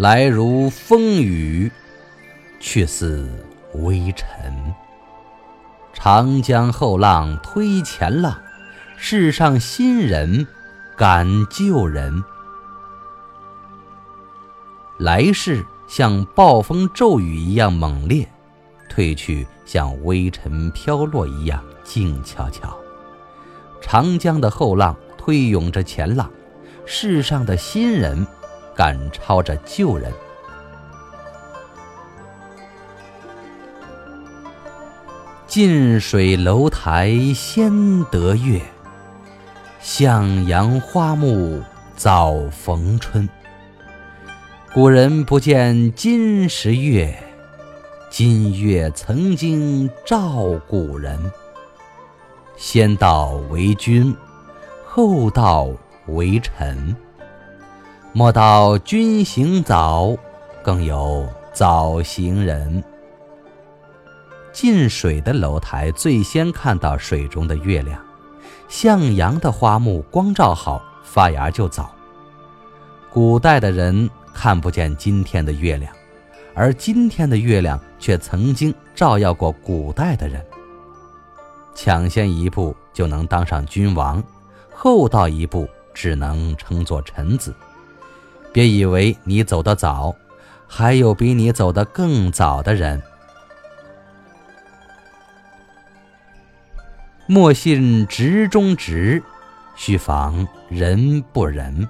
来如风雨，去似微尘。长江后浪推前浪，世上新人赶旧人。来世像暴风骤雨一样猛烈，退去像微尘飘落一样静悄悄。长江的后浪推涌着前浪，世上的新人赶超着旧人。近水楼台先得月，向阳花木早逢春。古人不见今时月，今月曾经照古人。先到为君，后到为臣。莫道君行早，更有早行人。近水的楼台最先看到水中的月亮，向阳的花木光照好，发芽就早。古代的人看不见今天的月亮，而今天的月亮却曾经照耀过古代的人。抢先一步就能当上君王，后到一步只能称作臣子。别以为你走得早，还有比你走得更早的人。莫信直中直，须防人不仁。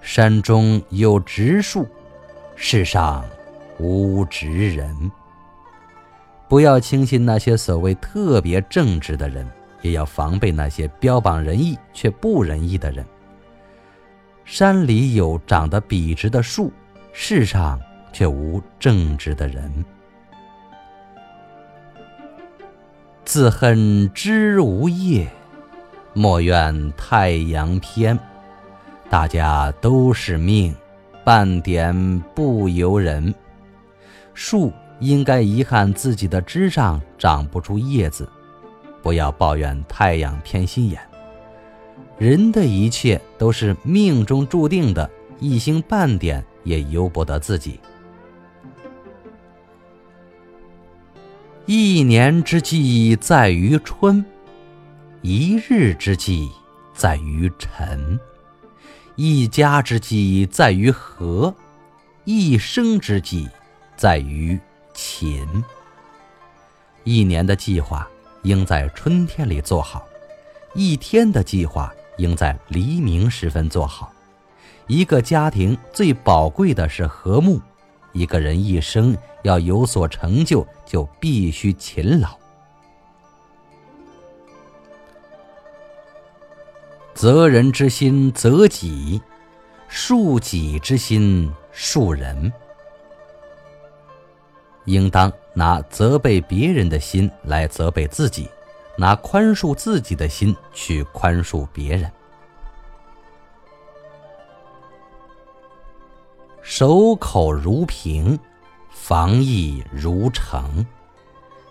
山中有直树，世上无直人。不要轻信那些所谓特别正直的人，也要防备那些标榜仁义却不仁义的人。山里有长得笔直的树，世上却无正直的人。自恨枝无叶，莫怨太阳偏。大家都是命，半点不由人。树应该遗憾自己的枝上长不出叶子，不要抱怨太阳偏心眼。人的一切都是命中注定的，一星半点也由不得自己。一年之计在于春，一日之计在于晨，一家之计在于和，一生之计在于勤。一年的计划应在春天里做好，一天的计划应在黎明时分做好。一个家庭最宝贵的是和睦。一个人一生要有所成就，就必须勤劳。责人之心责己，恕己之心恕人。应当拿责备别人的心来责备自己，拿宽恕自己的心去宽恕别人。守口如瓶，防疫如城。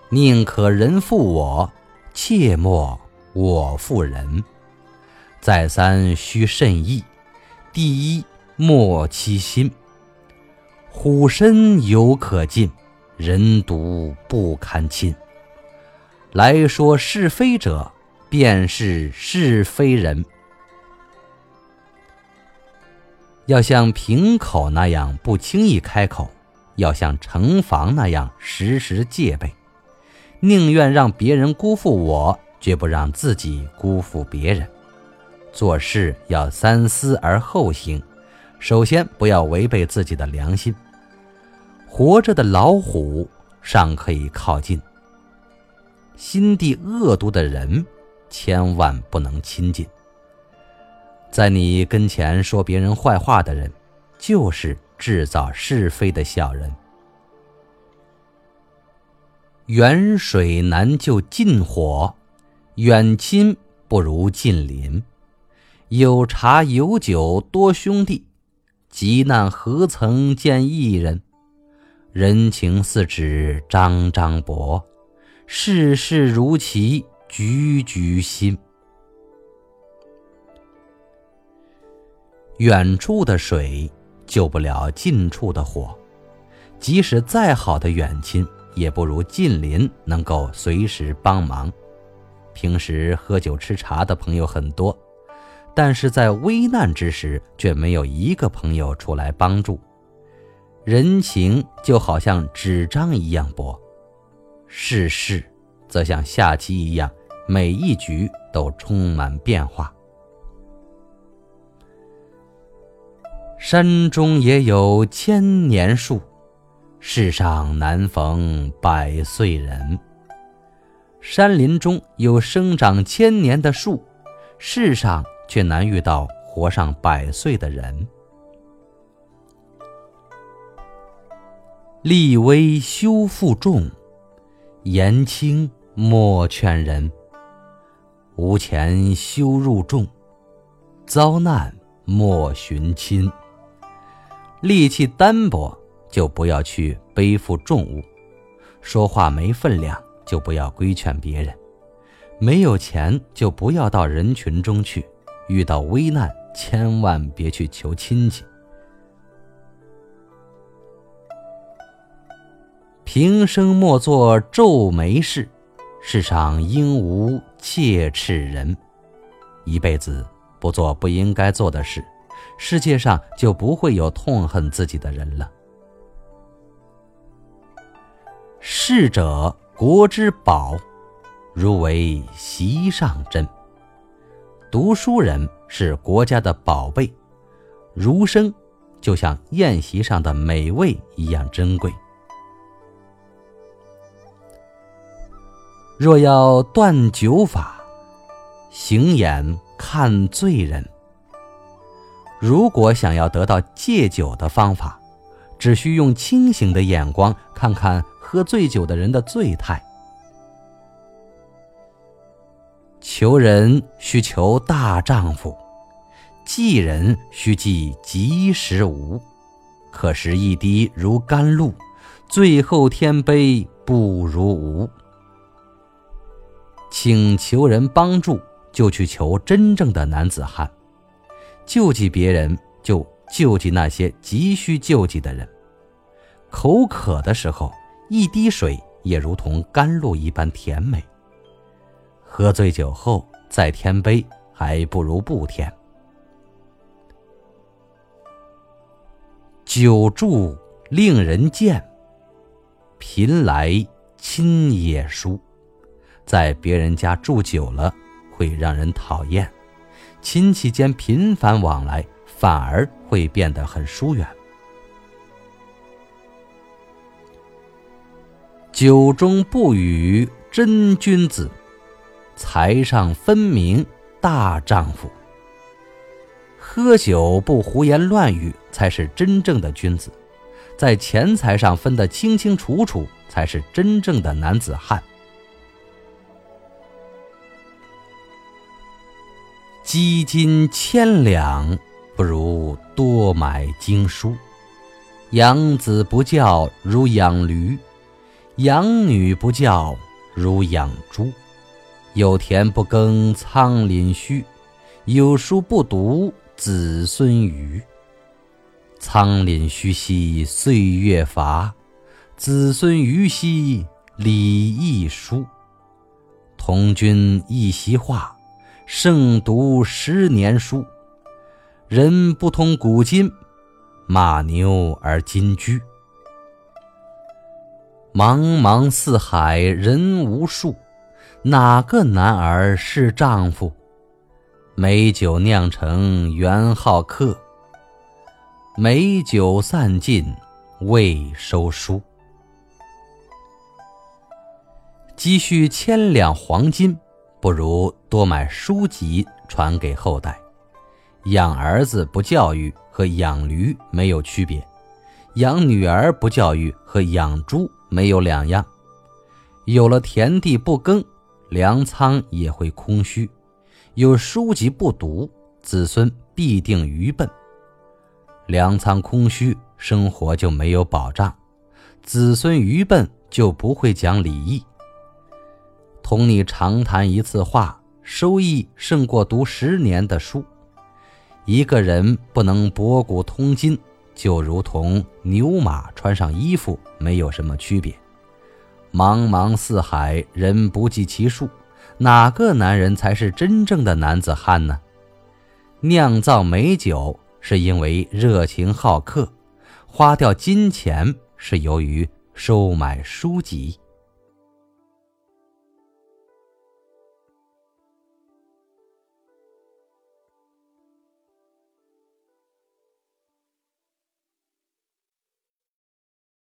宁可人负我，切莫我负人。再三须慎意，第一莫欺心。虎身犹可近，人独不堪亲。来说是非者，便是是非人。要像瓶口那样不轻易开口，要像城防那样时时戒备，宁愿让别人辜负我，绝不让自己辜负别人。做事要三思而后行，首先不要违背自己的良心。活着的老虎尚可以靠近，心地恶毒的人千万不能亲近。在你跟前说别人坏话的人，就是制造是非的小人。远水难救近火，远亲不如近邻。有茶有酒多兄弟，急难何曾见一人？人情似纸张张薄，世事如棋局局新。远处的水救不了近处的火，即使再好的远亲，也不如近邻能够随时帮忙。平时喝酒吃茶的朋友很多，但是在危难之时，却没有一个朋友出来帮助。人情就好像纸张一样薄，世事则像下棋一样，每一局都充满变化。山中也有千年树，世上难逢百岁人。山林中有生长千年的树，世上却难遇到活上百岁的人。力微休负重，言轻莫劝人。无钱休入众，遭难莫寻亲。力气单薄，就不要去背负重物；说话没分量，就不要规劝别人；没有钱，就不要到人群中去；遇到危难，千万别去求亲戚。平生莫做皱眉事，世上应无切齿人。一辈子不做不应该做的事。世界上就不会有痛恨自己的人了。逝者国之宝，如为席上珍。读书人是国家的宝贝，儒生就像宴席上的美味一样珍贵。若要断酒法，行眼看醉人。如果想要得到戒酒的方法，只需用清醒的眼光看看喝醉酒的人的醉态。求人需求大丈夫，济人需济及时无。可食一滴如甘露，醉后添杯不如无。请求人帮助，就去求真正的男子汉。救济别人，就救济那些急需救济的人。口渴的时候，一滴水也如同甘露一般甜美。喝醉酒后再添杯，还不如不添。久住令人贱，贫来亲也疏。在别人家住久了，会让人讨厌。亲戚间频繁往来，反而会变得很疏远。酒中不语真君子，财上分明大丈夫。喝酒不胡言乱语，才是真正的君子；在钱财上分得清清楚楚，才是真正的男子汉。积金千两，不如多买经书。养子不教如养驴，养女不教如养猪。有田不耕仓廪虚，有书不读子孙愚。仓廪虚兮岁月乏，子孙愚兮礼义疏。童君一席话。胜读十年书，人不通古今，马牛而金居。茫茫四海人无数，哪个男儿是丈夫？美酒酿成元好客，美酒散尽未收书。积蓄千两黄金。不如多买书籍传给后代。养儿子不教育和养驴没有区别，养女儿不教育和养猪没有两样。有了田地不耕，粮仓也会空虚；有书籍不读，子孙必定愚笨。粮仓空虚，生活就没有保障；子孙愚笨，就不会讲礼义。同你长谈一次话，收益胜过读十年的书。一个人不能博古通今，就如同牛马穿上衣服没有什么区别。茫茫四海，人不计其数，哪个男人才是真正的男子汉呢？酿造美酒是因为热情好客，花掉金钱是由于收买书籍。